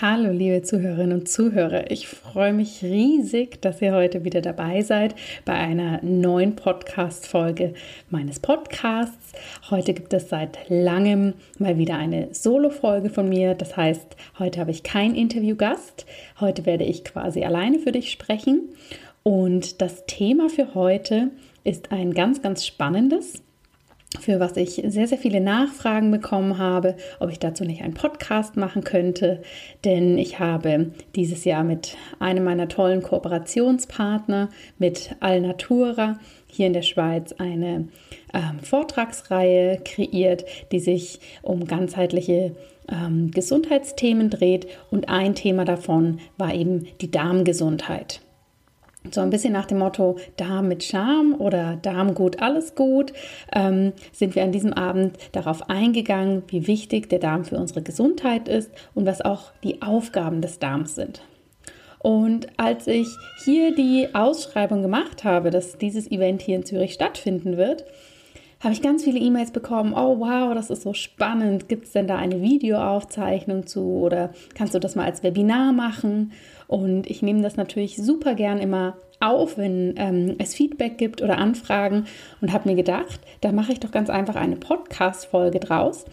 Hallo, liebe Zuhörerinnen und Zuhörer. Ich freue mich riesig, dass ihr heute wieder dabei seid bei einer neuen Podcast-Folge meines Podcasts. Heute gibt es seit langem mal wieder eine Solo-Folge von mir. Das heißt, heute habe ich keinen Interviewgast. Heute werde ich quasi alleine für dich sprechen. Und das Thema für heute ist ein ganz, ganz spannendes für was ich sehr, sehr viele Nachfragen bekommen habe, ob ich dazu nicht einen Podcast machen könnte. Denn ich habe dieses Jahr mit einem meiner tollen Kooperationspartner, mit Alnatura, hier in der Schweiz eine ähm, Vortragsreihe kreiert, die sich um ganzheitliche ähm, Gesundheitsthemen dreht. Und ein Thema davon war eben die Darmgesundheit. So ein bisschen nach dem Motto Darm mit Charme oder Darm gut, alles gut, ähm, sind wir an diesem Abend darauf eingegangen, wie wichtig der Darm für unsere Gesundheit ist und was auch die Aufgaben des Darms sind. Und als ich hier die Ausschreibung gemacht habe, dass dieses Event hier in Zürich stattfinden wird, habe ich ganz viele E-Mails bekommen. Oh wow, das ist so spannend. Gibt es denn da eine Videoaufzeichnung zu oder kannst du das mal als Webinar machen? Und ich nehme das natürlich super gern immer auf, wenn ähm, es Feedback gibt oder Anfragen und habe mir gedacht, da mache ich doch ganz einfach eine Podcast-Folge draus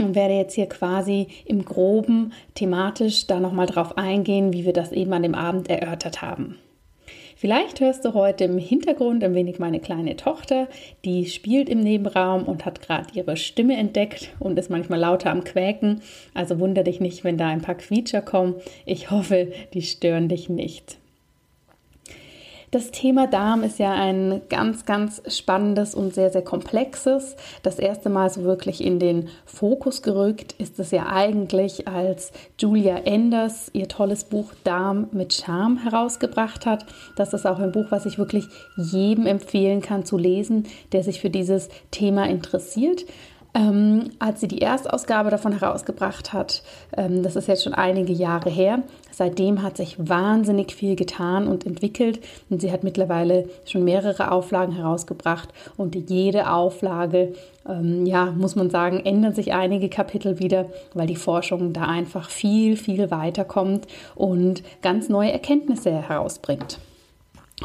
und werde jetzt hier quasi im Groben thematisch da nochmal drauf eingehen, wie wir das eben an dem Abend erörtert haben. Vielleicht hörst du heute im Hintergrund ein wenig meine kleine Tochter, die spielt im Nebenraum und hat gerade ihre Stimme entdeckt und ist manchmal lauter am Quäken. Also wundere dich nicht, wenn da ein paar Quietscher kommen. Ich hoffe, die stören dich nicht. Das Thema Darm ist ja ein ganz, ganz spannendes und sehr, sehr komplexes. Das erste Mal so wirklich in den Fokus gerückt ist es ja eigentlich, als Julia Enders ihr tolles Buch Darm mit Charme herausgebracht hat. Das ist auch ein Buch, was ich wirklich jedem empfehlen kann zu lesen, der sich für dieses Thema interessiert. Ähm, als sie die Erstausgabe davon herausgebracht hat, ähm, das ist jetzt schon einige Jahre her, seitdem hat sich wahnsinnig viel getan und entwickelt und sie hat mittlerweile schon mehrere Auflagen herausgebracht und jede Auflage, ähm, ja, muss man sagen, ändern sich einige Kapitel wieder, weil die Forschung da einfach viel, viel weiterkommt und ganz neue Erkenntnisse herausbringt.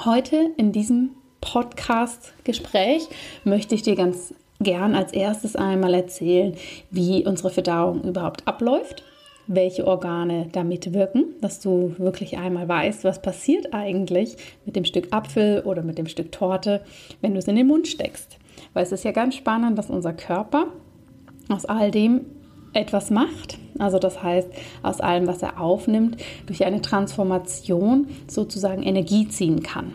Heute in diesem Podcast-Gespräch möchte ich dir ganz gern als erstes einmal erzählen, wie unsere Verdauung überhaupt abläuft, welche Organe damit wirken, dass du wirklich einmal weißt, was passiert eigentlich mit dem Stück Apfel oder mit dem Stück Torte, wenn du es in den Mund steckst. Weil es ist ja ganz spannend, dass unser Körper aus all dem etwas macht. Also das heißt, aus allem, was er aufnimmt, durch eine Transformation sozusagen Energie ziehen kann.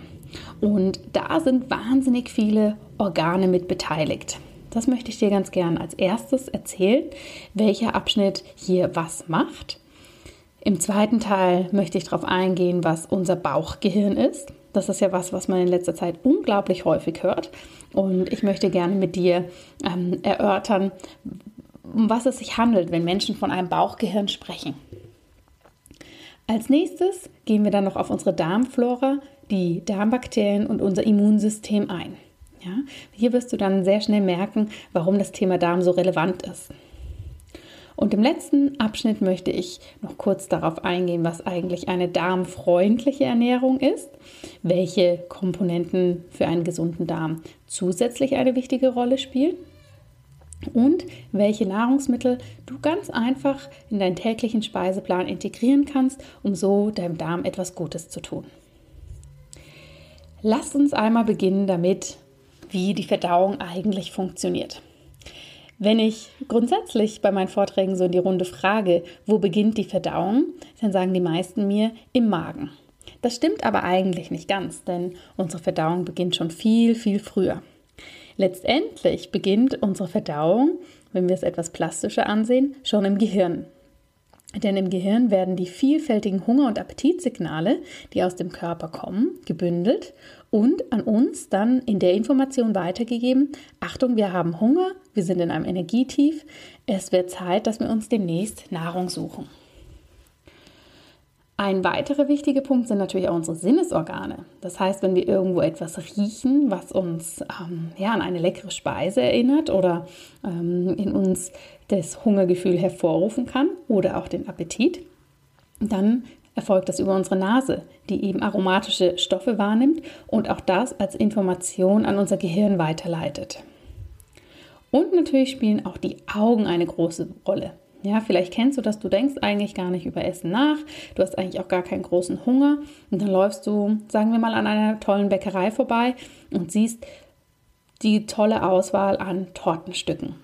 Und da sind wahnsinnig viele Organe mit beteiligt. Das möchte ich dir ganz gern als erstes erzählen, welcher Abschnitt hier was macht. Im zweiten Teil möchte ich darauf eingehen, was unser Bauchgehirn ist. Das ist ja was, was man in letzter Zeit unglaublich häufig hört. Und ich möchte gerne mit dir ähm, erörtern, um was es sich handelt, wenn Menschen von einem Bauchgehirn sprechen. Als nächstes gehen wir dann noch auf unsere Darmflora, die Darmbakterien und unser Immunsystem ein. Ja? Hier wirst du dann sehr schnell merken, warum das Thema Darm so relevant ist. Und im letzten Abschnitt möchte ich noch kurz darauf eingehen, was eigentlich eine darmfreundliche Ernährung ist, welche Komponenten für einen gesunden Darm zusätzlich eine wichtige Rolle spielen und welche Nahrungsmittel du ganz einfach in deinen täglichen Speiseplan integrieren kannst, um so deinem Darm etwas Gutes zu tun. Lass uns einmal beginnen damit, wie die Verdauung eigentlich funktioniert. Wenn ich grundsätzlich bei meinen Vorträgen so in die Runde frage, wo beginnt die Verdauung, dann sagen die meisten mir im Magen. Das stimmt aber eigentlich nicht ganz, denn unsere Verdauung beginnt schon viel, viel früher. Letztendlich beginnt unsere Verdauung, wenn wir es etwas plastischer ansehen, schon im Gehirn. Denn im Gehirn werden die vielfältigen Hunger- und Appetitsignale, die aus dem Körper kommen, gebündelt und an uns dann in der Information weitergegeben, Achtung, wir haben Hunger, wir sind in einem Energietief, es wird Zeit, dass wir uns demnächst Nahrung suchen. Ein weiterer wichtiger Punkt sind natürlich auch unsere Sinnesorgane. Das heißt, wenn wir irgendwo etwas riechen, was uns ähm, ja, an eine leckere Speise erinnert oder ähm, in uns das Hungergefühl hervorrufen kann oder auch den Appetit, dann erfolgt das über unsere Nase, die eben aromatische Stoffe wahrnimmt und auch das als Information an unser Gehirn weiterleitet. Und natürlich spielen auch die Augen eine große Rolle. Ja, vielleicht kennst du das, du denkst eigentlich gar nicht über Essen nach, du hast eigentlich auch gar keinen großen Hunger und dann läufst du, sagen wir mal, an einer tollen Bäckerei vorbei und siehst die tolle Auswahl an Tortenstücken.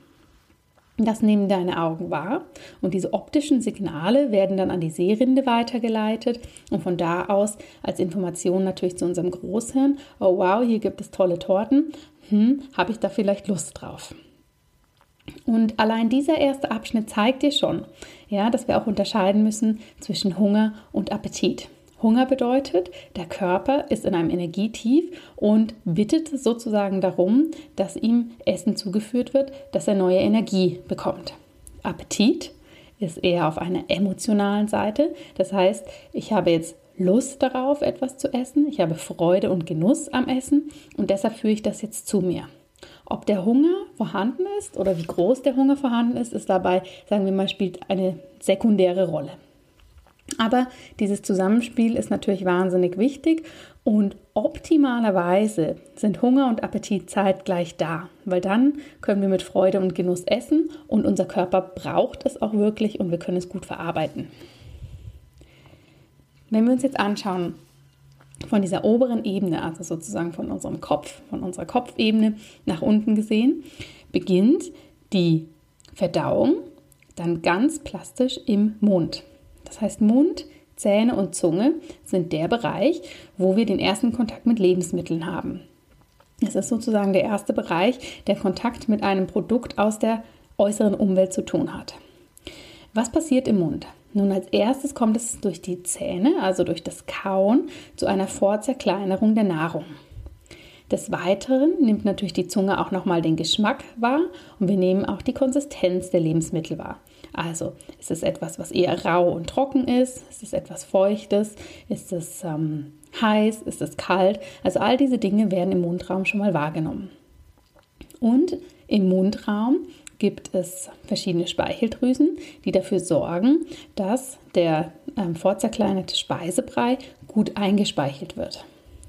Das nehmen deine Augen wahr und diese optischen Signale werden dann an die Sehrinde weitergeleitet und von da aus als Information natürlich zu unserem Großhirn, oh wow, hier gibt es tolle Torten, hm, habe ich da vielleicht Lust drauf? Und allein dieser erste Abschnitt zeigt dir schon, ja, dass wir auch unterscheiden müssen zwischen Hunger und Appetit. Hunger bedeutet, der Körper ist in einem Energietief und bittet sozusagen darum, dass ihm Essen zugeführt wird, dass er neue Energie bekommt. Appetit ist eher auf einer emotionalen Seite. Das heißt, ich habe jetzt Lust darauf, etwas zu essen. Ich habe Freude und Genuss am Essen und deshalb führe ich das jetzt zu mir. Ob der Hunger vorhanden ist oder wie groß der Hunger vorhanden ist, ist dabei, sagen wir mal, spielt eine sekundäre Rolle. Aber dieses Zusammenspiel ist natürlich wahnsinnig wichtig und optimalerweise sind Hunger und Appetit zeitgleich da, weil dann können wir mit Freude und Genuss essen und unser Körper braucht es auch wirklich und wir können es gut verarbeiten. Wenn wir uns jetzt anschauen, von dieser oberen Ebene, also sozusagen von unserem Kopf, von unserer Kopfebene nach unten gesehen, beginnt die Verdauung dann ganz plastisch im Mund. Das heißt, Mund, Zähne und Zunge sind der Bereich, wo wir den ersten Kontakt mit Lebensmitteln haben. Es ist sozusagen der erste Bereich, der Kontakt mit einem Produkt aus der äußeren Umwelt zu tun hat. Was passiert im Mund? Nun, als erstes kommt es durch die Zähne, also durch das Kauen, zu einer Vorzerkleinerung der Nahrung. Des Weiteren nimmt natürlich die Zunge auch nochmal den Geschmack wahr und wir nehmen auch die Konsistenz der Lebensmittel wahr. Also ist es etwas, was eher rau und trocken ist? Ist es etwas Feuchtes? Ist es ähm, heiß? Ist es kalt? Also all diese Dinge werden im Mundraum schon mal wahrgenommen. Und im Mundraum gibt es verschiedene Speicheldrüsen, die dafür sorgen, dass der ähm, vorzerkleinerte Speisebrei gut eingespeichelt wird.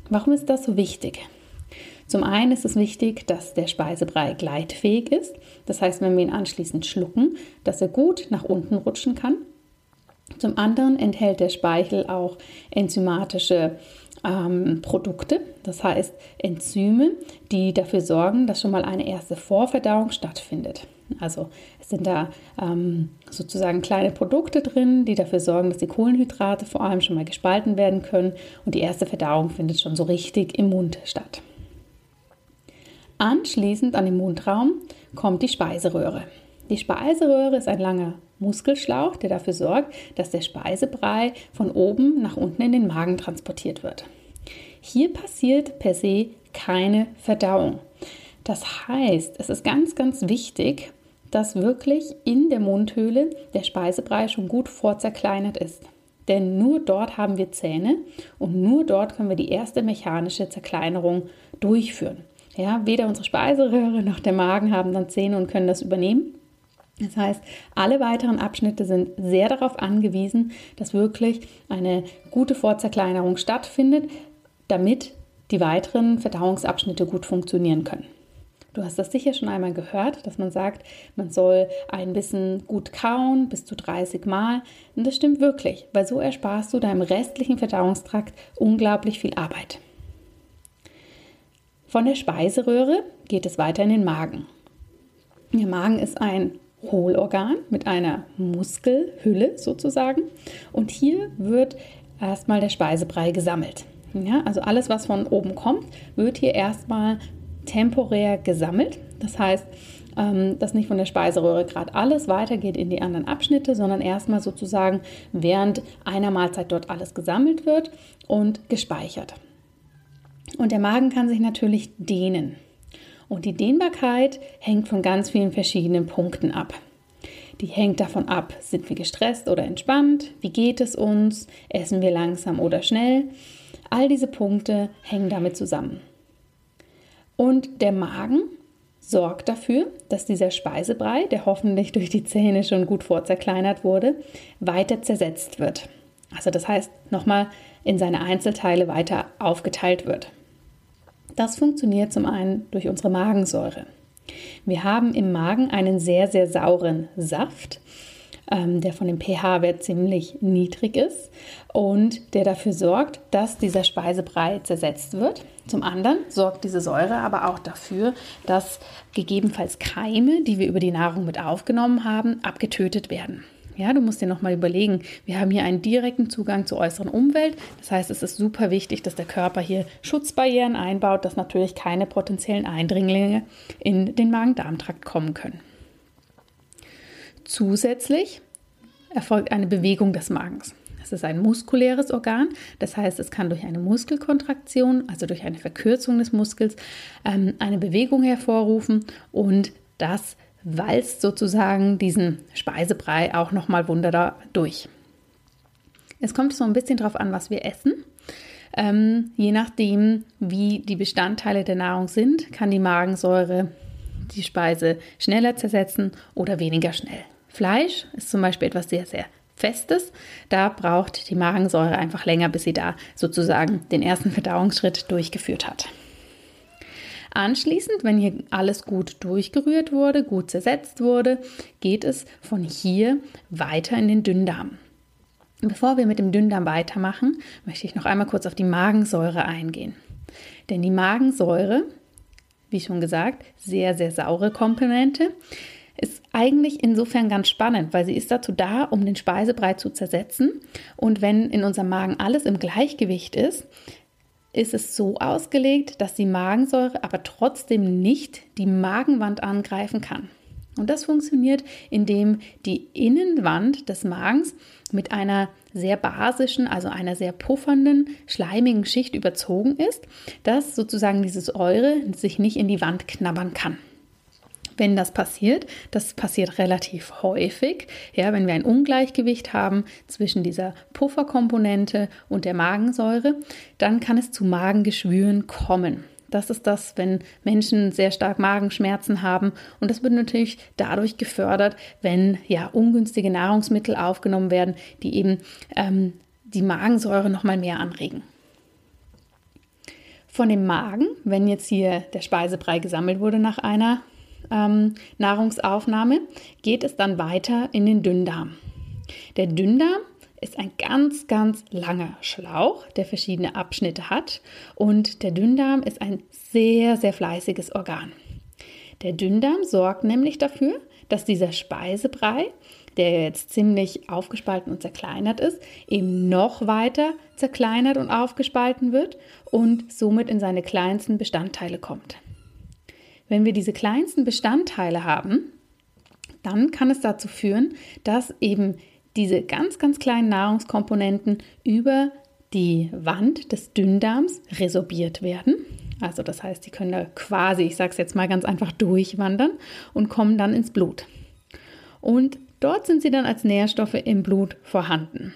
Warum ist das so wichtig? Zum einen ist es wichtig, dass der Speisebrei gleitfähig ist. Das heißt, wenn wir ihn anschließend schlucken, dass er gut nach unten rutschen kann. Zum anderen enthält der Speichel auch enzymatische ähm, Produkte, das heißt Enzyme, die dafür sorgen, dass schon mal eine erste Vorverdauung stattfindet. Also es sind da ähm, sozusagen kleine Produkte drin, die dafür sorgen, dass die Kohlenhydrate vor allem schon mal gespalten werden können und die erste Verdauung findet schon so richtig im Mund statt. Anschließend an den Mundraum kommt die Speiseröhre. Die Speiseröhre ist ein langer Muskelschlauch, der dafür sorgt, dass der Speisebrei von oben nach unten in den Magen transportiert wird. Hier passiert per se keine Verdauung. Das heißt, es ist ganz, ganz wichtig, dass wirklich in der Mundhöhle der Speisebrei schon gut vorzerkleinert ist. Denn nur dort haben wir Zähne und nur dort können wir die erste mechanische Zerkleinerung durchführen. Ja, weder unsere Speiseröhre noch der Magen haben dann Zähne und können das übernehmen. Das heißt, alle weiteren Abschnitte sind sehr darauf angewiesen, dass wirklich eine gute Vorzerkleinerung stattfindet, damit die weiteren Verdauungsabschnitte gut funktionieren können. Du hast das sicher schon einmal gehört, dass man sagt, man soll ein bisschen gut kauen, bis zu 30 Mal. Und das stimmt wirklich, weil so ersparst du deinem restlichen Verdauungstrakt unglaublich viel Arbeit. Von der Speiseröhre geht es weiter in den Magen. Der Magen ist ein Hohlorgan mit einer Muskelhülle sozusagen. Und hier wird erstmal der Speisebrei gesammelt. Ja, also alles, was von oben kommt, wird hier erstmal temporär gesammelt. Das heißt, ähm, dass nicht von der Speiseröhre gerade alles weitergeht in die anderen Abschnitte, sondern erstmal sozusagen während einer Mahlzeit dort alles gesammelt wird und gespeichert. Und der Magen kann sich natürlich dehnen. Und die Dehnbarkeit hängt von ganz vielen verschiedenen Punkten ab. Die hängt davon ab, sind wir gestresst oder entspannt, wie geht es uns, essen wir langsam oder schnell. All diese Punkte hängen damit zusammen. Und der Magen sorgt dafür, dass dieser Speisebrei, der hoffentlich durch die Zähne schon gut vorzerkleinert wurde, weiter zersetzt wird. Also das heißt, nochmal in seine Einzelteile weiter aufgeteilt wird. Das funktioniert zum einen durch unsere Magensäure. Wir haben im Magen einen sehr, sehr sauren Saft, ähm, der von dem pH-Wert ziemlich niedrig ist und der dafür sorgt, dass dieser Speisebrei zersetzt wird. Zum anderen sorgt diese Säure aber auch dafür, dass gegebenenfalls Keime, die wir über die Nahrung mit aufgenommen haben, abgetötet werden. Ja, du musst dir nochmal überlegen, wir haben hier einen direkten Zugang zur äußeren Umwelt. Das heißt, es ist super wichtig, dass der Körper hier Schutzbarrieren einbaut, dass natürlich keine potenziellen Eindringlinge in den Magen-Darm-Trakt kommen können. Zusätzlich erfolgt eine Bewegung des Magens. Es ist ein muskuläres Organ, das heißt, es kann durch eine Muskelkontraktion, also durch eine Verkürzung des Muskels, ähm, eine Bewegung hervorrufen und das walzt sozusagen diesen Speisebrei auch nochmal wunderbar durch. Es kommt so ein bisschen darauf an, was wir essen. Ähm, je nachdem, wie die Bestandteile der Nahrung sind, kann die Magensäure die Speise schneller zersetzen oder weniger schnell. Fleisch ist zum Beispiel etwas sehr, sehr Festes. Da braucht die Magensäure einfach länger, bis sie da sozusagen den ersten Verdauungsschritt durchgeführt hat. Anschließend, wenn hier alles gut durchgerührt wurde, gut zersetzt wurde, geht es von hier weiter in den Dünndarm. Bevor wir mit dem Dünndarm weitermachen, möchte ich noch einmal kurz auf die Magensäure eingehen. Denn die Magensäure, wie schon gesagt, sehr, sehr saure Komponente, ist eigentlich insofern ganz spannend, weil sie ist dazu da, um den Speisebrei zu zersetzen. Und wenn in unserem Magen alles im Gleichgewicht ist, ist es so ausgelegt, dass die Magensäure aber trotzdem nicht die Magenwand angreifen kann. Und das funktioniert, indem die Innenwand des Magens mit einer sehr basischen, also einer sehr puffernden, schleimigen Schicht überzogen ist, dass sozusagen dieses Säure sich nicht in die Wand knabbern kann wenn das passiert. Das passiert relativ häufig. Ja, wenn wir ein Ungleichgewicht haben zwischen dieser Pufferkomponente und der Magensäure, dann kann es zu Magengeschwüren kommen. Das ist das, wenn Menschen sehr stark Magenschmerzen haben. Und das wird natürlich dadurch gefördert, wenn ja ungünstige Nahrungsmittel aufgenommen werden, die eben ähm, die Magensäure noch mal mehr anregen. Von dem Magen, wenn jetzt hier der Speisebrei gesammelt wurde nach einer ähm, Nahrungsaufnahme geht es dann weiter in den Dünndarm. Der Dünndarm ist ein ganz, ganz langer Schlauch, der verschiedene Abschnitte hat. Und der Dünndarm ist ein sehr, sehr fleißiges Organ. Der Dünndarm sorgt nämlich dafür, dass dieser Speisebrei, der jetzt ziemlich aufgespalten und zerkleinert ist, eben noch weiter zerkleinert und aufgespalten wird und somit in seine kleinsten Bestandteile kommt. Wenn wir diese kleinsten Bestandteile haben, dann kann es dazu führen, dass eben diese ganz, ganz kleinen Nahrungskomponenten über die Wand des Dünndarms resorbiert werden. Also das heißt, die können da quasi, ich sage es jetzt mal ganz einfach, durchwandern und kommen dann ins Blut. Und dort sind sie dann als Nährstoffe im Blut vorhanden.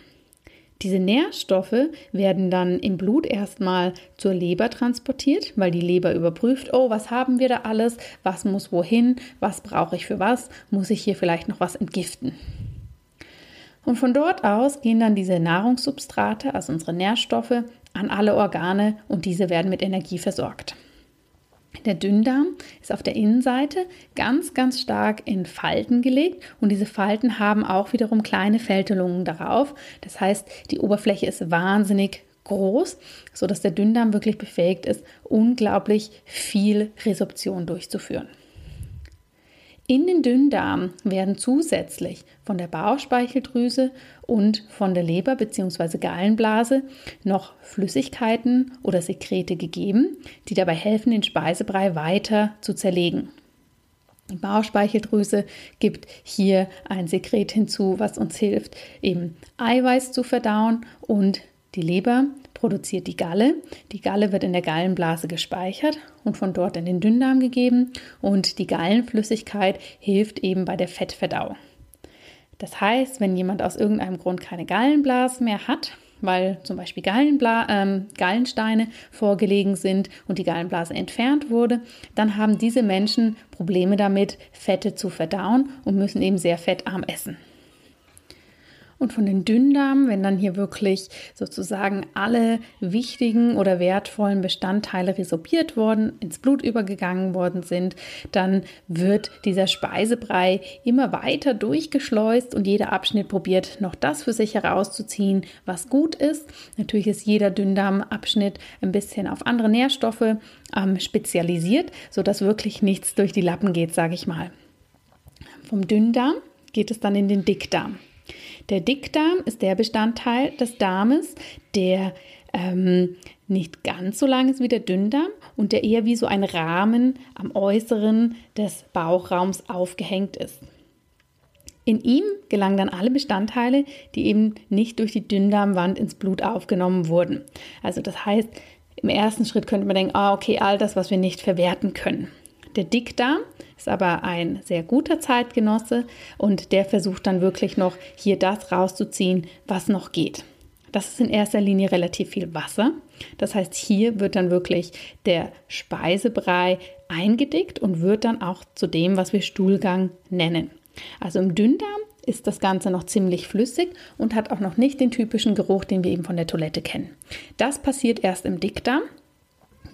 Diese Nährstoffe werden dann im Blut erstmal zur Leber transportiert, weil die Leber überprüft, oh, was haben wir da alles, was muss wohin, was brauche ich für was, muss ich hier vielleicht noch was entgiften. Und von dort aus gehen dann diese Nahrungssubstrate, also unsere Nährstoffe, an alle Organe und diese werden mit Energie versorgt. Der Dünndarm ist auf der Innenseite ganz, ganz stark in Falten gelegt und diese Falten haben auch wiederum kleine Fältelungen darauf. Das heißt, die Oberfläche ist wahnsinnig groß, sodass der Dünndarm wirklich befähigt ist, unglaublich viel Resorption durchzuführen. In den Dünndarm werden zusätzlich von der Bauchspeicheldrüse und von der Leber bzw. Gallenblase noch Flüssigkeiten oder Sekrete gegeben, die dabei helfen, den Speisebrei weiter zu zerlegen. Die Bauchspeicheldrüse gibt hier ein Sekret hinzu, was uns hilft, eben Eiweiß zu verdauen und die Leber produziert die Galle. Die Galle wird in der Gallenblase gespeichert und von dort in den Dünndarm gegeben und die Gallenflüssigkeit hilft eben bei der Fettverdauung. Das heißt, wenn jemand aus irgendeinem Grund keine Gallenblase mehr hat, weil zum Beispiel Gallenbla ähm, Gallensteine vorgelegen sind und die Gallenblase entfernt wurde, dann haben diese Menschen Probleme damit, Fette zu verdauen und müssen eben sehr fettarm essen. Und von den Dünndarmen, wenn dann hier wirklich sozusagen alle wichtigen oder wertvollen Bestandteile resorbiert worden, ins Blut übergegangen worden sind, dann wird dieser Speisebrei immer weiter durchgeschleust und jeder Abschnitt probiert noch das für sich herauszuziehen, was gut ist. Natürlich ist jeder Dünndarmabschnitt ein bisschen auf andere Nährstoffe ähm, spezialisiert, sodass wirklich nichts durch die Lappen geht, sage ich mal. Vom Dünndarm geht es dann in den Dickdarm. Der Dickdarm ist der Bestandteil des Darmes, der ähm, nicht ganz so lang ist wie der Dünndarm und der eher wie so ein Rahmen am Äußeren des Bauchraums aufgehängt ist. In ihm gelangen dann alle Bestandteile, die eben nicht durch die Dünndarmwand ins Blut aufgenommen wurden. Also das heißt, im ersten Schritt könnte man denken, ah, okay, all das, was wir nicht verwerten können. Der Dickdarm ist aber ein sehr guter Zeitgenosse und der versucht dann wirklich noch hier das rauszuziehen, was noch geht. Das ist in erster Linie relativ viel Wasser. Das heißt, hier wird dann wirklich der Speisebrei eingedickt und wird dann auch zu dem, was wir Stuhlgang nennen. Also im Dünndarm ist das Ganze noch ziemlich flüssig und hat auch noch nicht den typischen Geruch, den wir eben von der Toilette kennen. Das passiert erst im Dickdarm.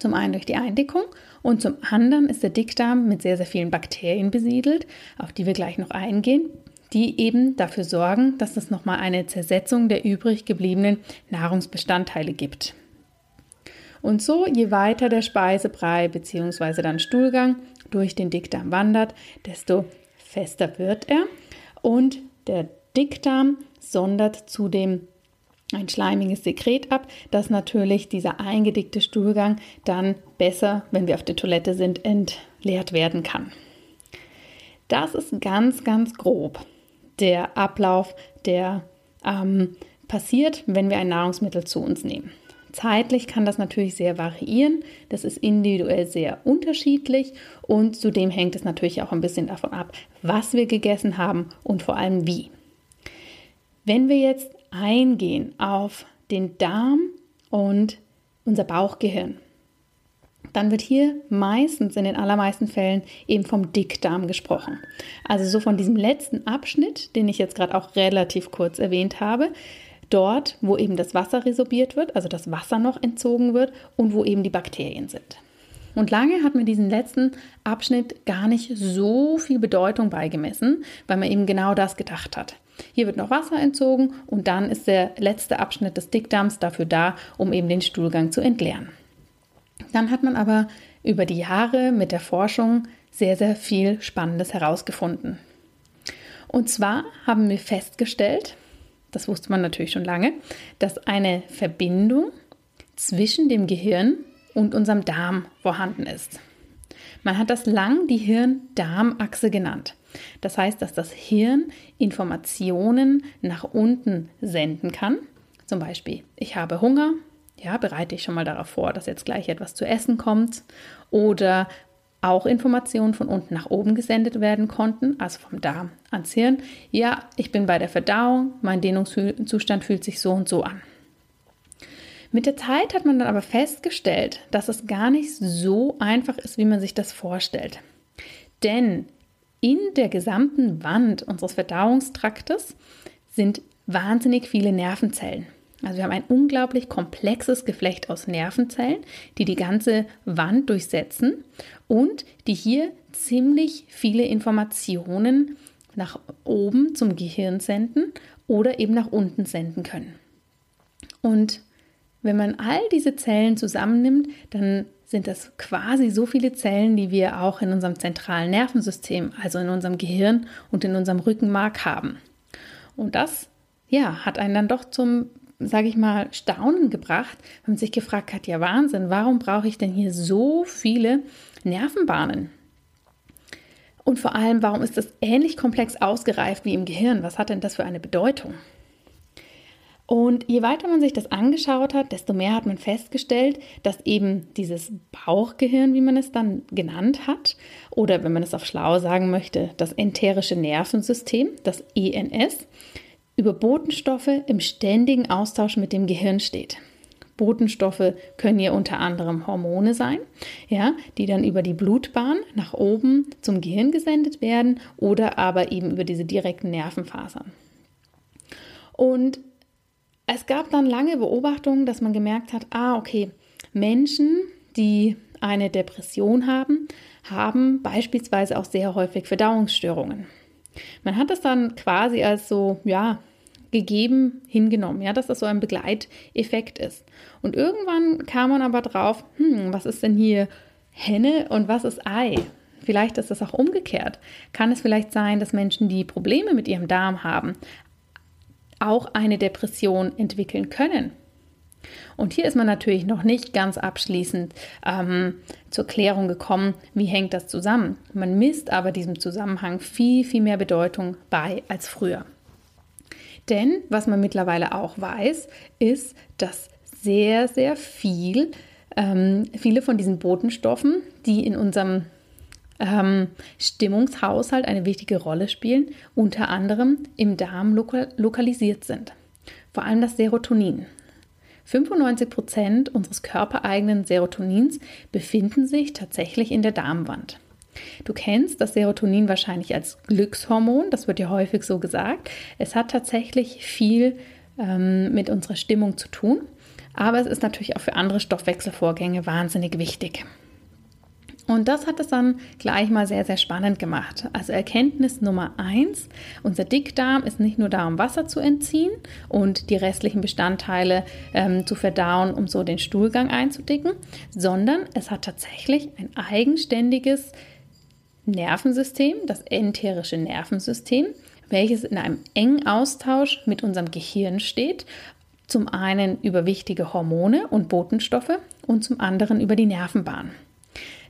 Zum einen durch die Eindickung und zum anderen ist der Dickdarm mit sehr, sehr vielen Bakterien besiedelt, auf die wir gleich noch eingehen, die eben dafür sorgen, dass es nochmal eine Zersetzung der übrig gebliebenen Nahrungsbestandteile gibt. Und so, je weiter der Speisebrei bzw. dann Stuhlgang durch den Dickdarm wandert, desto fester wird er und der Dickdarm sondert zudem ein schleimiges Sekret ab, das natürlich dieser eingedickte Stuhlgang dann besser, wenn wir auf der Toilette sind, entleert werden kann. Das ist ganz, ganz grob der Ablauf, der ähm, passiert, wenn wir ein Nahrungsmittel zu uns nehmen. Zeitlich kann das natürlich sehr variieren. Das ist individuell sehr unterschiedlich und zudem hängt es natürlich auch ein bisschen davon ab, was wir gegessen haben und vor allem wie. Wenn wir jetzt eingehen auf den Darm und unser Bauchgehirn, dann wird hier meistens in den allermeisten Fällen eben vom Dickdarm gesprochen. Also so von diesem letzten Abschnitt, den ich jetzt gerade auch relativ kurz erwähnt habe, dort, wo eben das Wasser resorbiert wird, also das Wasser noch entzogen wird und wo eben die Bakterien sind. Und lange hat mir diesen letzten Abschnitt gar nicht so viel Bedeutung beigemessen, weil man eben genau das gedacht hat. Hier wird noch Wasser entzogen und dann ist der letzte Abschnitt des Dickdarms dafür da, um eben den Stuhlgang zu entleeren. Dann hat man aber über die Jahre mit der Forschung sehr, sehr viel Spannendes herausgefunden. Und zwar haben wir festgestellt, das wusste man natürlich schon lange, dass eine Verbindung zwischen dem Gehirn und unserem Darm vorhanden ist. Man hat das lang die Hirn-Darm-Achse genannt. Das heißt, dass das Hirn Informationen nach unten senden kann. Zum Beispiel, ich habe Hunger, ja, bereite ich schon mal darauf vor, dass jetzt gleich etwas zu essen kommt. Oder auch Informationen von unten nach oben gesendet werden konnten, also vom Darm ans Hirn. Ja, ich bin bei der Verdauung, mein Dehnungszustand fühlt sich so und so an. Mit der Zeit hat man dann aber festgestellt, dass es gar nicht so einfach ist, wie man sich das vorstellt. Denn in der gesamten Wand unseres Verdauungstraktes sind wahnsinnig viele Nervenzellen. Also wir haben ein unglaublich komplexes Geflecht aus Nervenzellen, die die ganze Wand durchsetzen und die hier ziemlich viele Informationen nach oben zum Gehirn senden oder eben nach unten senden können. Und wenn man all diese Zellen zusammennimmt, dann sind das quasi so viele Zellen, die wir auch in unserem zentralen Nervensystem, also in unserem Gehirn und in unserem Rückenmark haben. Und das, ja, hat einen dann doch zum, sage ich mal, Staunen gebracht, wenn man sich gefragt hat, ja Wahnsinn, warum brauche ich denn hier so viele Nervenbahnen? Und vor allem, warum ist das ähnlich komplex ausgereift wie im Gehirn? Was hat denn das für eine Bedeutung? Und je weiter man sich das angeschaut hat, desto mehr hat man festgestellt, dass eben dieses Bauchgehirn, wie man es dann genannt hat, oder wenn man es auf schlau sagen möchte, das enterische Nervensystem, das ENS, über Botenstoffe im ständigen Austausch mit dem Gehirn steht. Botenstoffe können hier unter anderem Hormone sein, ja, die dann über die Blutbahn nach oben zum Gehirn gesendet werden oder aber eben über diese direkten Nervenfasern. Und es gab dann lange Beobachtungen, dass man gemerkt hat, ah, okay, Menschen, die eine Depression haben, haben beispielsweise auch sehr häufig Verdauungsstörungen. Man hat das dann quasi als so, ja, gegeben hingenommen, ja, dass das so ein Begleiteffekt ist. Und irgendwann kam man aber drauf, hm, was ist denn hier Henne und was ist Ei? Vielleicht ist das auch umgekehrt. Kann es vielleicht sein, dass Menschen, die Probleme mit ihrem Darm haben, auch eine Depression entwickeln können? Und hier ist man natürlich noch nicht ganz abschließend ähm, zur Klärung gekommen, wie hängt das zusammen. Man misst aber diesem Zusammenhang viel, viel mehr Bedeutung bei als früher. Denn was man mittlerweile auch weiß, ist, dass sehr, sehr viel, ähm, viele von diesen Botenstoffen, die in unserem ähm, Stimmungshaushalt eine wichtige Rolle spielen, unter anderem im Darm lokal lokalisiert sind. Vor allem das Serotonin. 95 Prozent unseres körpereigenen Serotonins befinden sich tatsächlich in der Darmwand. Du kennst das Serotonin wahrscheinlich als Glückshormon, das wird ja häufig so gesagt. Es hat tatsächlich viel ähm, mit unserer Stimmung zu tun, aber es ist natürlich auch für andere Stoffwechselvorgänge wahnsinnig wichtig. Und das hat es dann gleich mal sehr, sehr spannend gemacht. Also Erkenntnis Nummer eins, unser Dickdarm ist nicht nur da, um Wasser zu entziehen und die restlichen Bestandteile ähm, zu verdauen, um so den Stuhlgang einzudicken, sondern es hat tatsächlich ein eigenständiges Nervensystem, das enterische Nervensystem, welches in einem engen Austausch mit unserem Gehirn steht. Zum einen über wichtige Hormone und Botenstoffe und zum anderen über die Nervenbahn.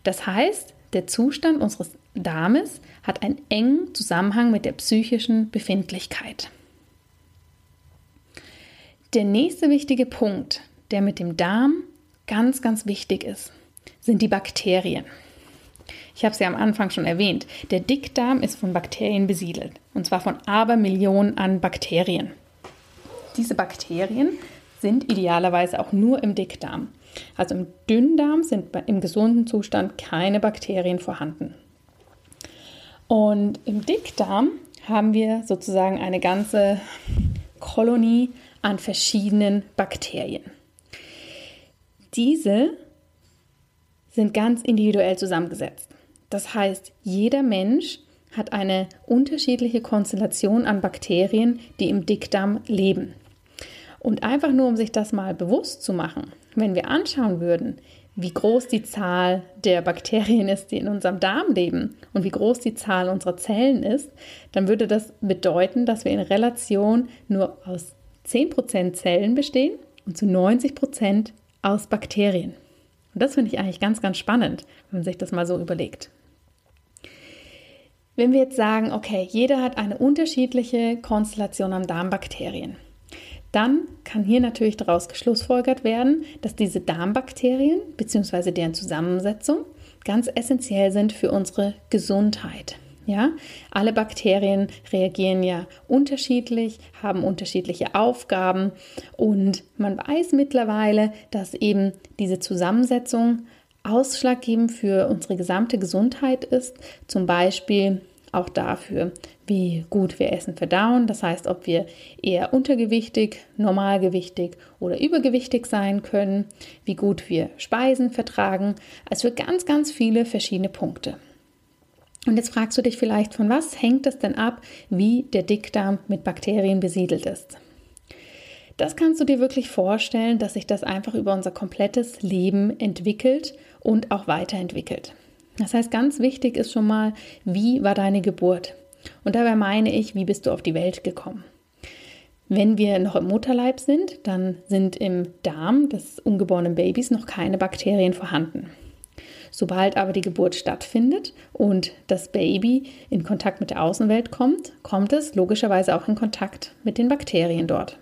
Das heißt, der Zustand unseres Darmes hat einen engen Zusammenhang mit der psychischen Befindlichkeit. Der nächste wichtige Punkt, der mit dem Darm ganz, ganz wichtig ist, sind die Bakterien. Ich habe es ja am Anfang schon erwähnt. Der Dickdarm ist von Bakterien besiedelt. Und zwar von Abermillionen an Bakterien. Diese Bakterien sind idealerweise auch nur im Dickdarm. Also im Dünndarm sind im gesunden Zustand keine Bakterien vorhanden. Und im Dickdarm haben wir sozusagen eine ganze Kolonie an verschiedenen Bakterien. Diese sind ganz individuell zusammengesetzt. Das heißt, jeder Mensch hat eine unterschiedliche Konstellation an Bakterien, die im Dickdarm leben. Und einfach nur, um sich das mal bewusst zu machen, wenn wir anschauen würden, wie groß die Zahl der Bakterien ist, die in unserem Darm leben und wie groß die Zahl unserer Zellen ist, dann würde das bedeuten, dass wir in Relation nur aus 10% Zellen bestehen und zu 90% aus Bakterien. Und das finde ich eigentlich ganz, ganz spannend, wenn man sich das mal so überlegt. Wenn wir jetzt sagen, okay, jeder hat eine unterschiedliche Konstellation an Darmbakterien, dann kann hier natürlich daraus geschlussfolgert werden, dass diese Darmbakterien bzw. deren Zusammensetzung ganz essentiell sind für unsere Gesundheit. Ja, alle Bakterien reagieren ja unterschiedlich, haben unterschiedliche Aufgaben und man weiß mittlerweile, dass eben diese Zusammensetzung ausschlaggebend für unsere gesamte Gesundheit ist. Zum Beispiel auch dafür, wie gut wir Essen verdauen. Das heißt, ob wir eher untergewichtig, normalgewichtig oder übergewichtig sein können, wie gut wir Speisen vertragen. Also für ganz, ganz viele verschiedene Punkte. Und jetzt fragst du dich vielleicht, von was hängt es denn ab, wie der Dickdarm mit Bakterien besiedelt ist? Das kannst du dir wirklich vorstellen, dass sich das einfach über unser komplettes Leben entwickelt und auch weiterentwickelt. Das heißt, ganz wichtig ist schon mal, wie war deine Geburt? Und dabei meine ich, wie bist du auf die Welt gekommen? Wenn wir noch im Mutterleib sind, dann sind im Darm des ungeborenen Babys noch keine Bakterien vorhanden. Sobald aber die Geburt stattfindet und das Baby in Kontakt mit der Außenwelt kommt, kommt es logischerweise auch in Kontakt mit den Bakterien dort.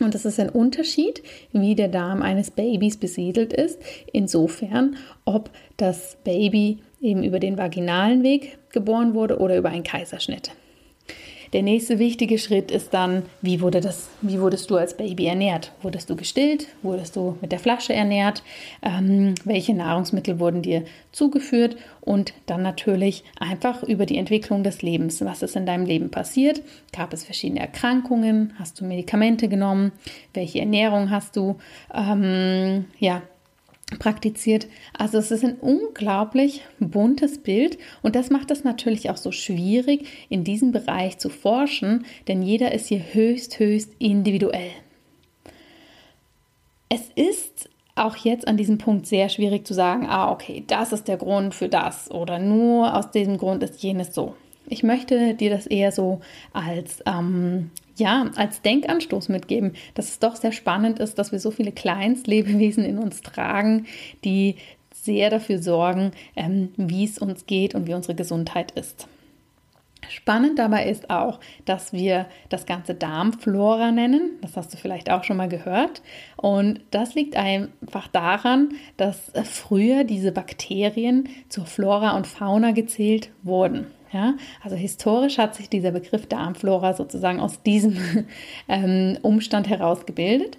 Und es ist ein Unterschied, wie der Darm eines Babys besiedelt ist, insofern, ob das Baby eben über den vaginalen Weg geboren wurde oder über einen Kaiserschnitt. Der nächste wichtige Schritt ist dann, wie, wurde das, wie wurdest du als Baby ernährt? Wurdest du gestillt? Wurdest du mit der Flasche ernährt? Ähm, welche Nahrungsmittel wurden dir zugeführt? Und dann natürlich einfach über die Entwicklung des Lebens. Was ist in deinem Leben passiert? Gab es verschiedene Erkrankungen? Hast du Medikamente genommen? Welche Ernährung hast du? Ähm, ja, praktiziert. Also es ist ein unglaublich buntes Bild und das macht es natürlich auch so schwierig, in diesem Bereich zu forschen, denn jeder ist hier höchst, höchst individuell. Es ist auch jetzt an diesem Punkt sehr schwierig zu sagen, ah, okay, das ist der Grund für das oder nur aus diesem Grund ist jenes so. Ich möchte dir das eher so als ähm, ja, als Denkanstoß mitgeben, dass es doch sehr spannend ist, dass wir so viele Kleinstlebewesen in uns tragen, die sehr dafür sorgen, ähm, wie es uns geht und wie unsere Gesundheit ist. Spannend dabei ist auch, dass wir das ganze Darmflora nennen. Das hast du vielleicht auch schon mal gehört. Und das liegt einfach daran, dass früher diese Bakterien zur Flora und Fauna gezählt wurden. Ja, also historisch hat sich dieser Begriff Darmflora sozusagen aus diesem ähm, Umstand heraus gebildet.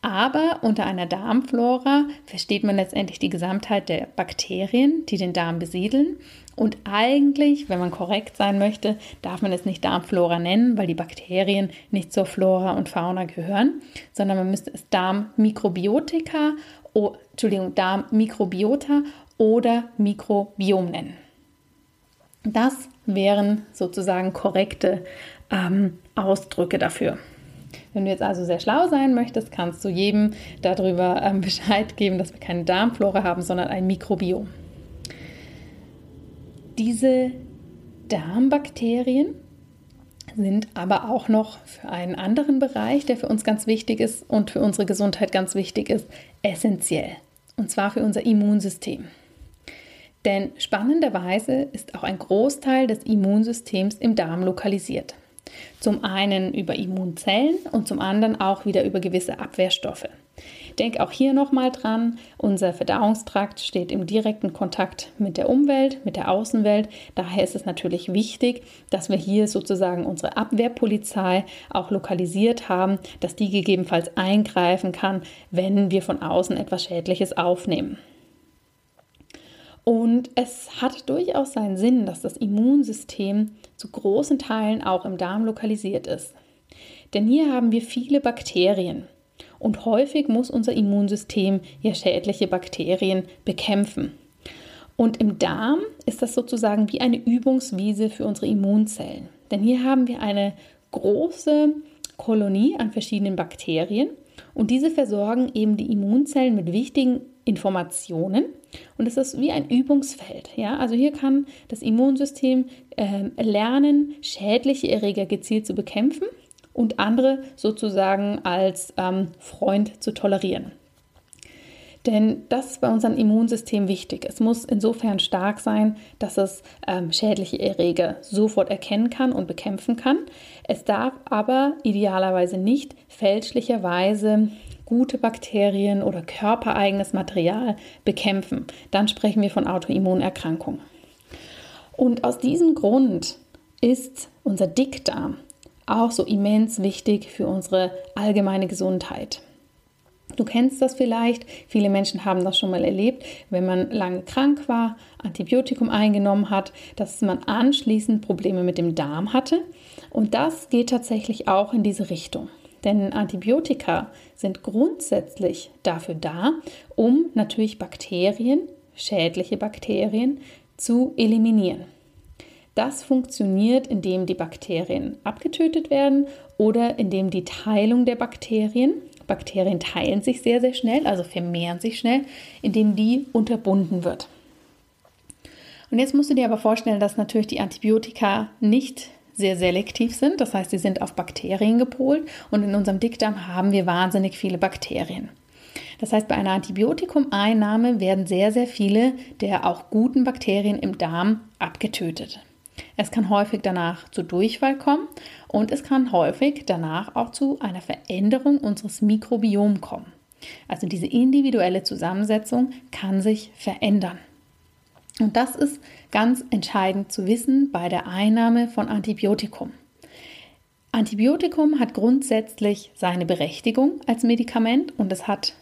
Aber unter einer Darmflora versteht man letztendlich die Gesamtheit der Bakterien, die den Darm besiedeln. Und eigentlich, wenn man korrekt sein möchte, darf man es nicht Darmflora nennen, weil die Bakterien nicht zur Flora und Fauna gehören, sondern man müsste es Darmmikrobiotika, oh, Entschuldigung, Darmmikrobiota oder Mikrobiom nennen. Das wären sozusagen korrekte ähm, Ausdrücke dafür. Wenn du jetzt also sehr schlau sein möchtest, kannst du jedem darüber ähm, Bescheid geben, dass wir keine Darmflora haben, sondern ein Mikrobiom. Diese Darmbakterien sind aber auch noch für einen anderen Bereich, der für uns ganz wichtig ist und für unsere Gesundheit ganz wichtig ist, essentiell. Und zwar für unser Immunsystem. Denn spannenderweise ist auch ein Großteil des Immunsystems im Darm lokalisiert. Zum einen über Immunzellen und zum anderen auch wieder über gewisse Abwehrstoffe. Denk auch hier nochmal dran, unser Verdauungstrakt steht im direkten Kontakt mit der Umwelt, mit der Außenwelt. Daher ist es natürlich wichtig, dass wir hier sozusagen unsere Abwehrpolizei auch lokalisiert haben, dass die gegebenenfalls eingreifen kann, wenn wir von außen etwas Schädliches aufnehmen. Und es hat durchaus seinen Sinn, dass das Immunsystem zu großen Teilen auch im Darm lokalisiert ist. Denn hier haben wir viele Bakterien und häufig muss unser Immunsystem ja schädliche Bakterien bekämpfen. Und im Darm ist das sozusagen wie eine Übungswiese für unsere Immunzellen. Denn hier haben wir eine große Kolonie an verschiedenen Bakterien und diese versorgen eben die Immunzellen mit wichtigen Informationen und es ist wie ein Übungsfeld. Ja? Also hier kann das Immunsystem äh, lernen, schädliche Erreger gezielt zu bekämpfen und andere sozusagen als ähm, Freund zu tolerieren. Denn das ist bei unserem Immunsystem wichtig. Es muss insofern stark sein, dass es ähm, schädliche Erreger sofort erkennen kann und bekämpfen kann. Es darf aber idealerweise nicht fälschlicherweise gute Bakterien oder körpereigenes Material bekämpfen. Dann sprechen wir von Autoimmunerkrankungen. Und aus diesem Grund ist unser Dickdarm auch so immens wichtig für unsere allgemeine Gesundheit. Du kennst das vielleicht, viele Menschen haben das schon mal erlebt, wenn man lange krank war, Antibiotikum eingenommen hat, dass man anschließend Probleme mit dem Darm hatte. Und das geht tatsächlich auch in diese Richtung. Denn Antibiotika sind grundsätzlich dafür da, um natürlich Bakterien, schädliche Bakterien, zu eliminieren. Das funktioniert, indem die Bakterien abgetötet werden oder indem die Teilung der Bakterien, Bakterien teilen sich sehr, sehr schnell, also vermehren sich schnell, indem die unterbunden wird. Und jetzt musst du dir aber vorstellen, dass natürlich die Antibiotika nicht sehr selektiv sind. Das heißt, sie sind auf Bakterien gepolt und in unserem Dickdarm haben wir wahnsinnig viele Bakterien. Das heißt, bei einer Antibiotikumeinnahme werden sehr, sehr viele der auch guten Bakterien im Darm abgetötet. Es kann häufig danach zu Durchfall kommen und es kann häufig danach auch zu einer Veränderung unseres Mikrobioms kommen. Also diese individuelle Zusammensetzung kann sich verändern. Und das ist ganz entscheidend zu wissen bei der Einnahme von Antibiotikum. Antibiotikum hat grundsätzlich seine Berechtigung als Medikament und es hat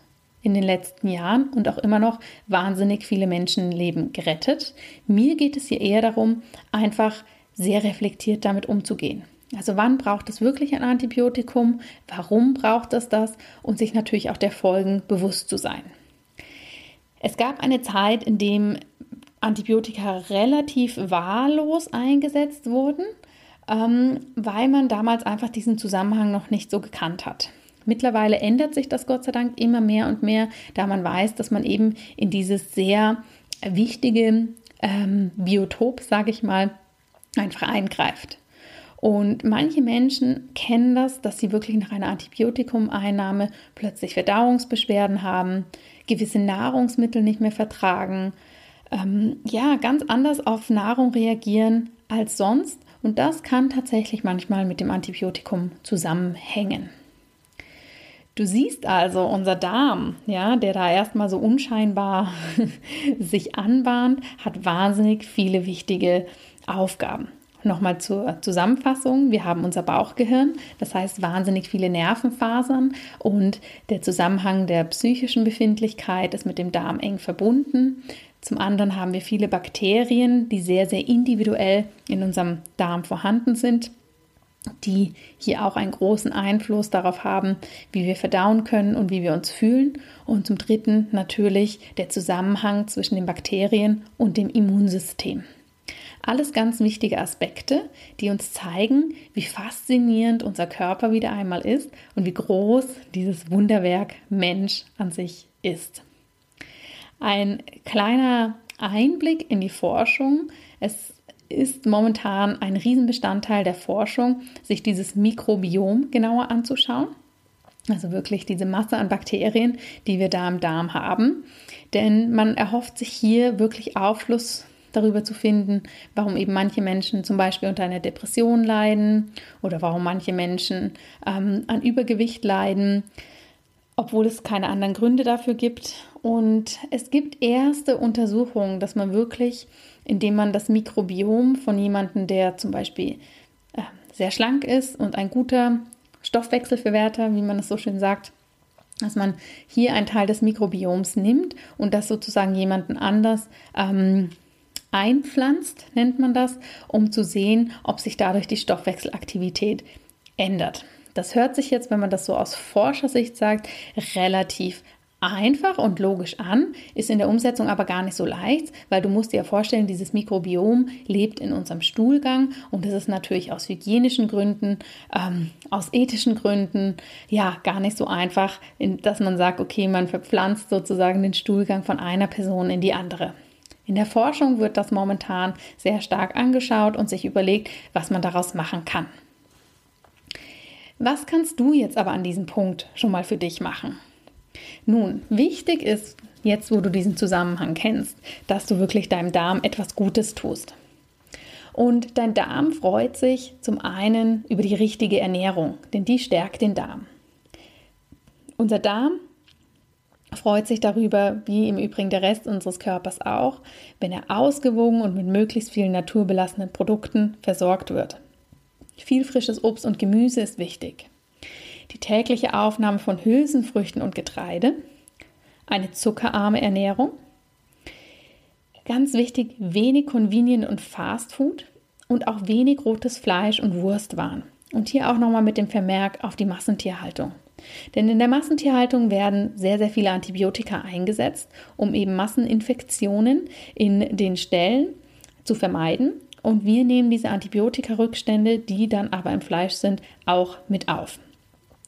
in den letzten Jahren und auch immer noch wahnsinnig viele Menschenleben gerettet. Mir geht es hier eher darum, einfach sehr reflektiert damit umzugehen. Also wann braucht es wirklich ein Antibiotikum? Warum braucht es das? Und sich natürlich auch der Folgen bewusst zu sein. Es gab eine Zeit, in dem Antibiotika relativ wahllos eingesetzt wurden, ähm, weil man damals einfach diesen Zusammenhang noch nicht so gekannt hat. Mittlerweile ändert sich das Gott sei Dank immer mehr und mehr, da man weiß, dass man eben in dieses sehr wichtige ähm, Biotop, sage ich mal, einfach eingreift. Und manche Menschen kennen das, dass sie wirklich nach einer Antibiotikumeinnahme plötzlich Verdauungsbeschwerden haben, gewisse Nahrungsmittel nicht mehr vertragen, ähm, ja, ganz anders auf Nahrung reagieren als sonst. Und das kann tatsächlich manchmal mit dem Antibiotikum zusammenhängen. Du siehst also, unser Darm, ja, der da erstmal so unscheinbar sich anbahnt, hat wahnsinnig viele wichtige Aufgaben. Nochmal zur Zusammenfassung. Wir haben unser Bauchgehirn, das heißt wahnsinnig viele Nervenfasern und der Zusammenhang der psychischen Befindlichkeit ist mit dem Darm eng verbunden. Zum anderen haben wir viele Bakterien, die sehr, sehr individuell in unserem Darm vorhanden sind, die hier auch einen großen Einfluss darauf haben, wie wir verdauen können und wie wir uns fühlen. Und zum Dritten natürlich der Zusammenhang zwischen den Bakterien und dem Immunsystem. Alles ganz wichtige Aspekte, die uns zeigen, wie faszinierend unser Körper wieder einmal ist und wie groß dieses Wunderwerk Mensch an sich ist. Ein kleiner Einblick in die Forschung. Es ist momentan ein Riesenbestandteil der Forschung, sich dieses Mikrobiom genauer anzuschauen. Also wirklich diese Masse an Bakterien, die wir da im Darm haben. Denn man erhofft sich hier wirklich Aufschluss darüber zu finden, warum eben manche Menschen zum Beispiel unter einer Depression leiden oder warum manche Menschen ähm, an Übergewicht leiden, obwohl es keine anderen Gründe dafür gibt. Und es gibt erste Untersuchungen, dass man wirklich, indem man das Mikrobiom von jemandem, der zum Beispiel äh, sehr schlank ist und ein guter Stoffwechselverwerter, wie man es so schön sagt, dass man hier einen Teil des Mikrobioms nimmt und das sozusagen jemanden anders ähm, einpflanzt, nennt man das, um zu sehen, ob sich dadurch die Stoffwechselaktivität ändert. Das hört sich jetzt, wenn man das so aus Forschersicht sagt, relativ einfach und logisch an, ist in der Umsetzung aber gar nicht so leicht, weil du musst dir ja vorstellen, dieses Mikrobiom lebt in unserem Stuhlgang und es ist natürlich aus hygienischen Gründen, ähm, aus ethischen Gründen, ja, gar nicht so einfach, dass man sagt, okay, man verpflanzt sozusagen den Stuhlgang von einer Person in die andere. In der Forschung wird das momentan sehr stark angeschaut und sich überlegt, was man daraus machen kann. Was kannst du jetzt aber an diesem Punkt schon mal für dich machen? Nun, wichtig ist, jetzt wo du diesen Zusammenhang kennst, dass du wirklich deinem Darm etwas Gutes tust. Und dein Darm freut sich zum einen über die richtige Ernährung, denn die stärkt den Darm. Unser Darm freut sich darüber, wie im Übrigen der Rest unseres Körpers auch, wenn er ausgewogen und mit möglichst vielen naturbelassenen Produkten versorgt wird. Viel frisches Obst und Gemüse ist wichtig. Die tägliche Aufnahme von Hülsenfrüchten und Getreide, eine zuckerarme Ernährung, ganz wichtig, wenig Convenient und Fastfood und auch wenig rotes Fleisch und Wurstwaren. Und hier auch nochmal mit dem Vermerk auf die Massentierhaltung. Denn in der Massentierhaltung werden sehr, sehr viele Antibiotika eingesetzt, um eben Masseninfektionen in den Ställen zu vermeiden. Und wir nehmen diese Antibiotika-Rückstände, die dann aber im Fleisch sind, auch mit auf.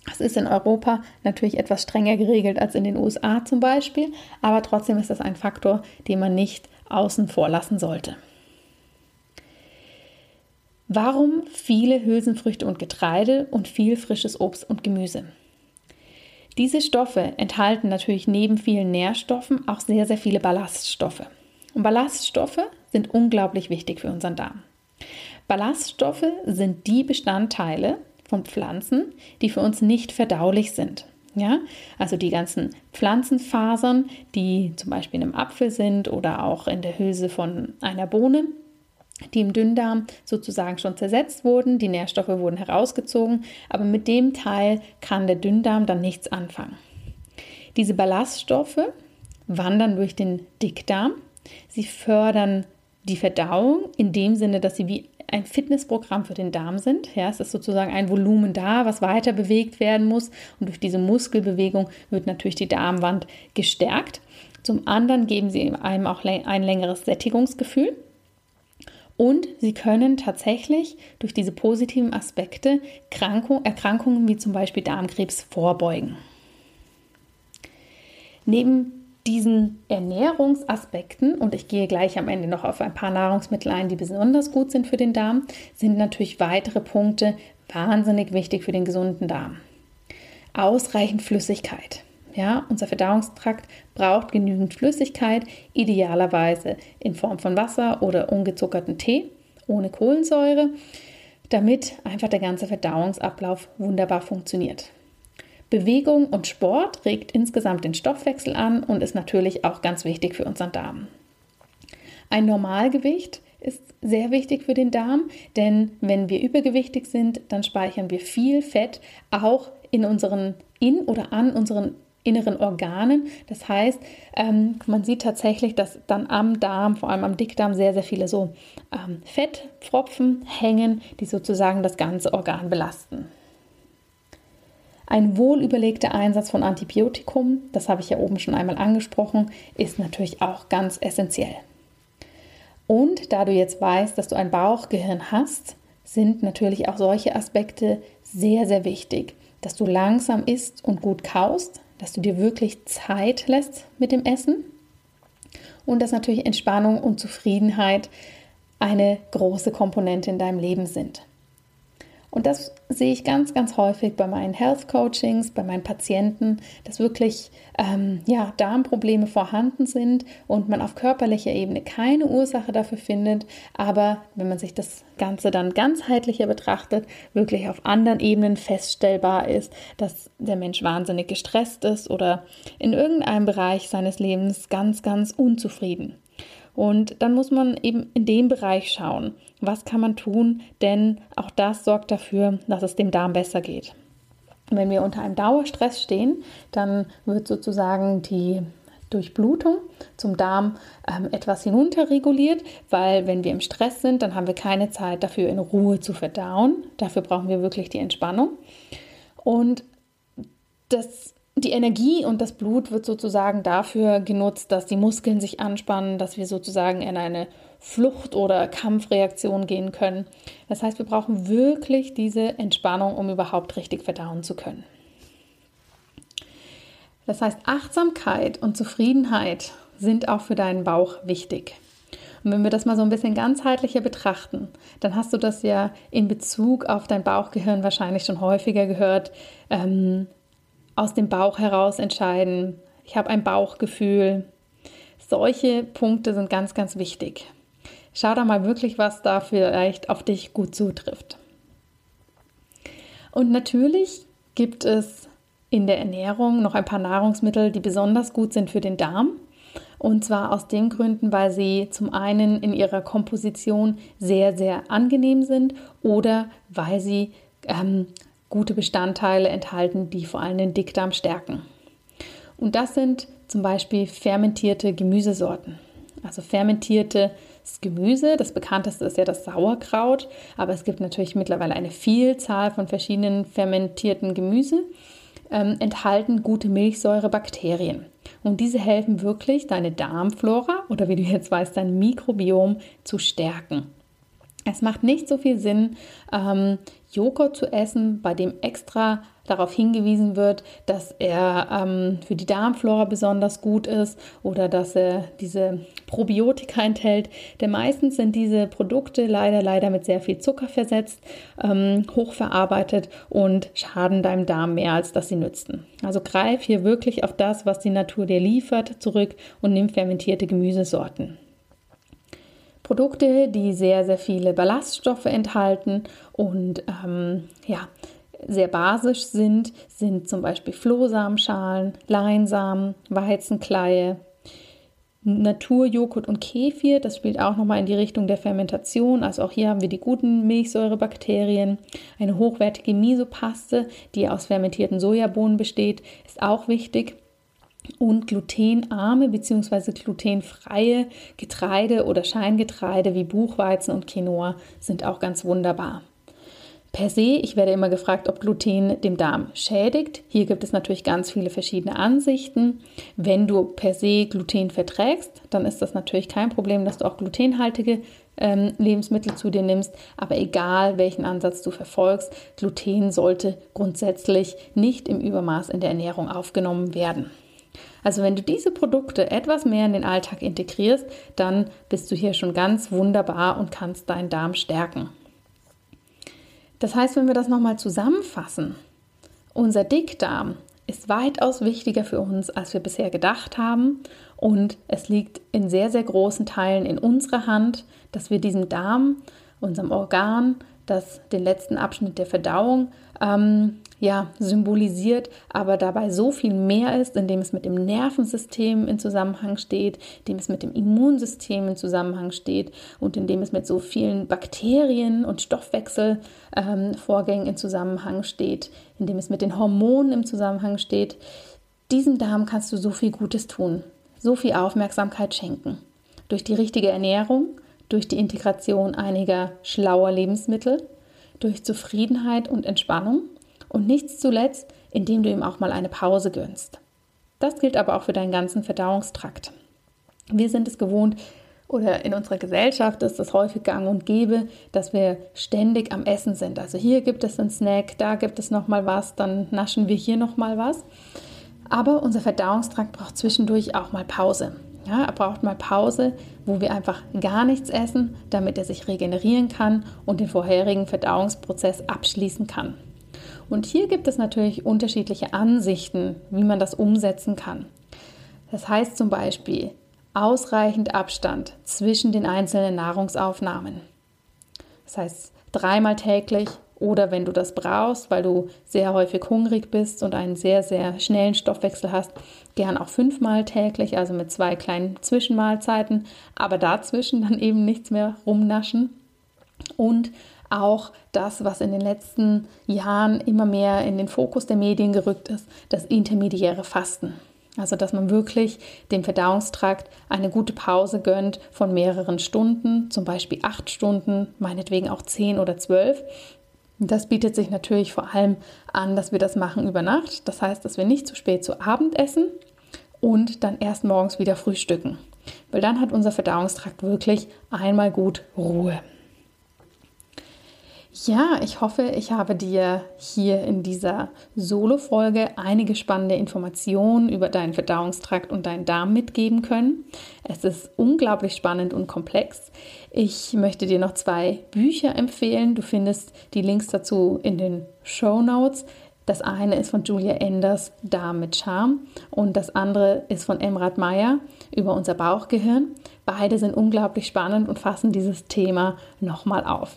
Das ist in Europa natürlich etwas strenger geregelt als in den USA zum Beispiel, aber trotzdem ist das ein Faktor, den man nicht außen vor lassen sollte. Warum viele Hülsenfrüchte und Getreide und viel frisches Obst und Gemüse? Diese Stoffe enthalten natürlich neben vielen Nährstoffen auch sehr, sehr viele Ballaststoffe. Und Ballaststoffe sind unglaublich wichtig für unseren Darm. Ballaststoffe sind die Bestandteile von Pflanzen, die für uns nicht verdaulich sind. Ja, also die ganzen Pflanzenfasern, die zum Beispiel in einem Apfel sind oder auch in der Hülse von einer Bohne, die im Dünndarm sozusagen schon zersetzt wurden, die Nährstoffe wurden herausgezogen, aber mit dem Teil kann der Dünndarm dann nichts anfangen. Diese Ballaststoffe wandern durch den Dickdarm, sie fördern die Verdauung in dem Sinne, dass sie wie ein Fitnessprogramm für den Darm sind. Ja, es ist sozusagen ein Volumen da, was weiter bewegt werden muss. Und durch diese Muskelbewegung wird natürlich die Darmwand gestärkt. Zum anderen geben sie einem auch ein längeres Sättigungsgefühl. Und sie können tatsächlich durch diese positiven Aspekte Erkrankungen wie zum Beispiel Darmkrebs vorbeugen. Neben diesen Ernährungsaspekten, und ich gehe gleich am Ende noch auf ein paar Nahrungsmittel ein, die besonders gut sind für den Darm, sind natürlich weitere Punkte wahnsinnig wichtig für den gesunden Darm. Ausreichend Flüssigkeit. Ja, unser Verdauungstrakt braucht genügend Flüssigkeit, idealerweise in Form von Wasser oder ungezuckerten Tee ohne Kohlensäure, damit einfach der ganze Verdauungsablauf wunderbar funktioniert. Bewegung und Sport regt insgesamt den Stoffwechsel an und ist natürlich auch ganz wichtig für unseren Darm. Ein Normalgewicht ist sehr wichtig für den Darm, denn wenn wir übergewichtig sind, dann speichern wir viel Fett auch in unseren in oder an unseren inneren Organen. Das heißt, ähm, man sieht tatsächlich, dass dann am Darm, vor allem am Dickdarm, sehr, sehr viele so ähm, Fettpfropfen hängen, die sozusagen das ganze Organ belasten. Ein wohlüberlegter Einsatz von Antibiotikum, das habe ich ja oben schon einmal angesprochen, ist natürlich auch ganz essentiell. Und da du jetzt weißt, dass du ein Bauchgehirn hast, sind natürlich auch solche Aspekte sehr, sehr wichtig, dass du langsam isst und gut kaust, dass du dir wirklich Zeit lässt mit dem Essen und dass natürlich Entspannung und Zufriedenheit eine große Komponente in deinem Leben sind. Und das sehe ich ganz, ganz häufig bei meinen Health Coachings, bei meinen Patienten, dass wirklich ähm, ja, Darmprobleme vorhanden sind und man auf körperlicher Ebene keine Ursache dafür findet, aber wenn man sich das Ganze dann ganzheitlicher betrachtet, wirklich auf anderen Ebenen feststellbar ist, dass der Mensch wahnsinnig gestresst ist oder in irgendeinem Bereich seines Lebens ganz, ganz unzufrieden. Und dann muss man eben in dem Bereich schauen, was kann man tun, denn auch das sorgt dafür, dass es dem Darm besser geht. Wenn wir unter einem Dauerstress stehen, dann wird sozusagen die Durchblutung zum Darm ähm, etwas hinunterreguliert, weil wenn wir im Stress sind, dann haben wir keine Zeit dafür in Ruhe zu verdauen. Dafür brauchen wir wirklich die Entspannung. Und das die Energie und das Blut wird sozusagen dafür genutzt, dass die Muskeln sich anspannen, dass wir sozusagen in eine Flucht- oder Kampfreaktion gehen können. Das heißt, wir brauchen wirklich diese Entspannung, um überhaupt richtig verdauen zu können. Das heißt, Achtsamkeit und Zufriedenheit sind auch für deinen Bauch wichtig. Und wenn wir das mal so ein bisschen ganzheitlicher betrachten, dann hast du das ja in Bezug auf dein Bauchgehirn wahrscheinlich schon häufiger gehört. Ähm, aus dem Bauch heraus entscheiden. Ich habe ein Bauchgefühl. Solche Punkte sind ganz, ganz wichtig. Schau da mal wirklich, was da vielleicht auf dich gut zutrifft. Und natürlich gibt es in der Ernährung noch ein paar Nahrungsmittel, die besonders gut sind für den Darm. Und zwar aus den Gründen, weil sie zum einen in ihrer Komposition sehr, sehr angenehm sind oder weil sie ähm, gute Bestandteile enthalten, die vor allem den Dickdarm stärken. Und das sind zum Beispiel fermentierte Gemüsesorten. Also fermentiertes Gemüse, das bekannteste ist ja das Sauerkraut, aber es gibt natürlich mittlerweile eine Vielzahl von verschiedenen fermentierten Gemüse, ähm, enthalten gute Milchsäurebakterien. Und diese helfen wirklich, deine Darmflora oder wie du jetzt weißt, dein Mikrobiom zu stärken. Es macht nicht so viel Sinn, ähm, Joghurt zu essen, bei dem extra darauf hingewiesen wird, dass er ähm, für die Darmflora besonders gut ist oder dass er diese Probiotika enthält. Denn meistens sind diese Produkte leider, leider mit sehr viel Zucker versetzt, ähm, hochverarbeitet und schaden deinem Darm mehr, als dass sie nützen. Also greif hier wirklich auf das, was die Natur dir liefert, zurück und nimm fermentierte Gemüsesorten. Produkte, die sehr, sehr viele Ballaststoffe enthalten und ähm, ja, sehr basisch sind, sind zum Beispiel Flohsamenschalen, Leinsamen, Weizenkleie, Naturjoghurt und Kefir. Das spielt auch nochmal in die Richtung der Fermentation. Also auch hier haben wir die guten Milchsäurebakterien. Eine hochwertige Misopaste, die aus fermentierten Sojabohnen besteht, ist auch wichtig und glutenarme bzw. glutenfreie Getreide oder Scheingetreide wie Buchweizen und Quinoa sind auch ganz wunderbar. Per se, ich werde immer gefragt, ob Gluten dem Darm schädigt. Hier gibt es natürlich ganz viele verschiedene Ansichten. Wenn du per se Gluten verträgst, dann ist das natürlich kein Problem, dass du auch glutenhaltige ähm, Lebensmittel zu dir nimmst. Aber egal, welchen Ansatz du verfolgst, Gluten sollte grundsätzlich nicht im Übermaß in der Ernährung aufgenommen werden. Also wenn du diese Produkte etwas mehr in den Alltag integrierst, dann bist du hier schon ganz wunderbar und kannst deinen Darm stärken. Das heißt, wenn wir das nochmal zusammenfassen, unser Dickdarm ist weitaus wichtiger für uns, als wir bisher gedacht haben. Und es liegt in sehr, sehr großen Teilen in unserer Hand, dass wir diesem Darm, unserem Organ, das den letzten Abschnitt der Verdauung ähm, ja, symbolisiert, aber dabei so viel mehr ist, indem es mit dem Nervensystem in Zusammenhang steht, indem es mit dem Immunsystem in Zusammenhang steht und indem es mit so vielen Bakterien und Stoffwechselvorgängen ähm, in Zusammenhang steht, indem es mit den Hormonen im Zusammenhang steht. Diesem Darm kannst du so viel Gutes tun, so viel Aufmerksamkeit schenken. Durch die richtige Ernährung, durch die Integration einiger schlauer Lebensmittel, durch Zufriedenheit und Entspannung und nicht zuletzt, indem du ihm auch mal eine Pause gönnst. Das gilt aber auch für deinen ganzen Verdauungstrakt. Wir sind es gewohnt, oder in unserer Gesellschaft ist es häufig gang und gäbe, dass wir ständig am Essen sind. Also hier gibt es einen Snack, da gibt es noch mal was, dann naschen wir hier noch mal was. Aber unser Verdauungstrakt braucht zwischendurch auch mal Pause. Ja, er braucht mal Pause, wo wir einfach gar nichts essen, damit er sich regenerieren kann und den vorherigen Verdauungsprozess abschließen kann. Und hier gibt es natürlich unterschiedliche Ansichten, wie man das umsetzen kann. Das heißt zum Beispiel ausreichend Abstand zwischen den einzelnen Nahrungsaufnahmen. Das heißt dreimal täglich oder wenn du das brauchst, weil du sehr häufig hungrig bist und einen sehr, sehr schnellen Stoffwechsel hast, gern auch fünfmal täglich, also mit zwei kleinen Zwischenmahlzeiten, aber dazwischen dann eben nichts mehr rumnaschen. Und auch das, was in den letzten Jahren immer mehr in den Fokus der Medien gerückt ist, das intermediäre Fasten. Also, dass man wirklich dem Verdauungstrakt eine gute Pause gönnt von mehreren Stunden, zum Beispiel acht Stunden, meinetwegen auch zehn oder zwölf. Das bietet sich natürlich vor allem an, dass wir das machen über Nacht. Das heißt, dass wir nicht zu spät zu Abend essen und dann erst morgens wieder frühstücken. Weil dann hat unser Verdauungstrakt wirklich einmal gut Ruhe. Ja, ich hoffe, ich habe dir hier in dieser Solo-Folge einige spannende Informationen über deinen Verdauungstrakt und deinen Darm mitgeben können. Es ist unglaublich spannend und komplex. Ich möchte dir noch zwei Bücher empfehlen. Du findest die Links dazu in den Show Notes. Das eine ist von Julia Enders, Darm mit Charme, und das andere ist von Emrat Meyer über unser Bauchgehirn. Beide sind unglaublich spannend und fassen dieses Thema nochmal auf.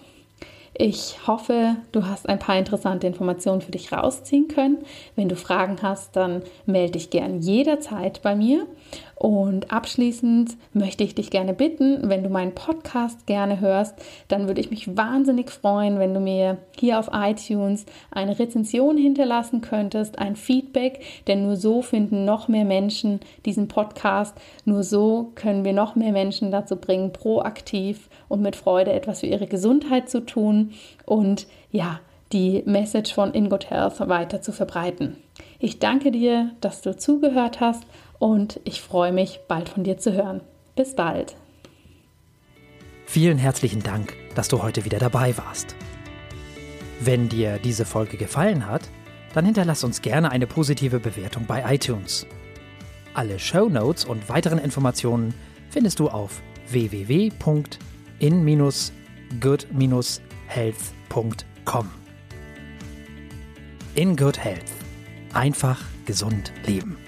Ich hoffe, du hast ein paar interessante Informationen für dich rausziehen können. Wenn du Fragen hast, dann melde dich gern jederzeit bei mir. Und abschließend möchte ich dich gerne bitten, wenn du meinen Podcast gerne hörst, dann würde ich mich wahnsinnig freuen, wenn du mir hier auf iTunes eine Rezension hinterlassen könntest, ein Feedback, denn nur so finden noch mehr Menschen diesen Podcast. Nur so können wir noch mehr Menschen dazu bringen, proaktiv und mit Freude etwas für ihre Gesundheit zu tun und ja, die Message von In Good Health weiter zu verbreiten. Ich danke dir, dass du zugehört hast und ich freue mich, bald von dir zu hören. Bis bald. Vielen herzlichen Dank, dass du heute wieder dabei warst. Wenn dir diese Folge gefallen hat, dann hinterlass uns gerne eine positive Bewertung bei iTunes. Alle Show Notes und weiteren Informationen findest du auf www.in-good-health.com. In Good Health. Einfach gesund leben.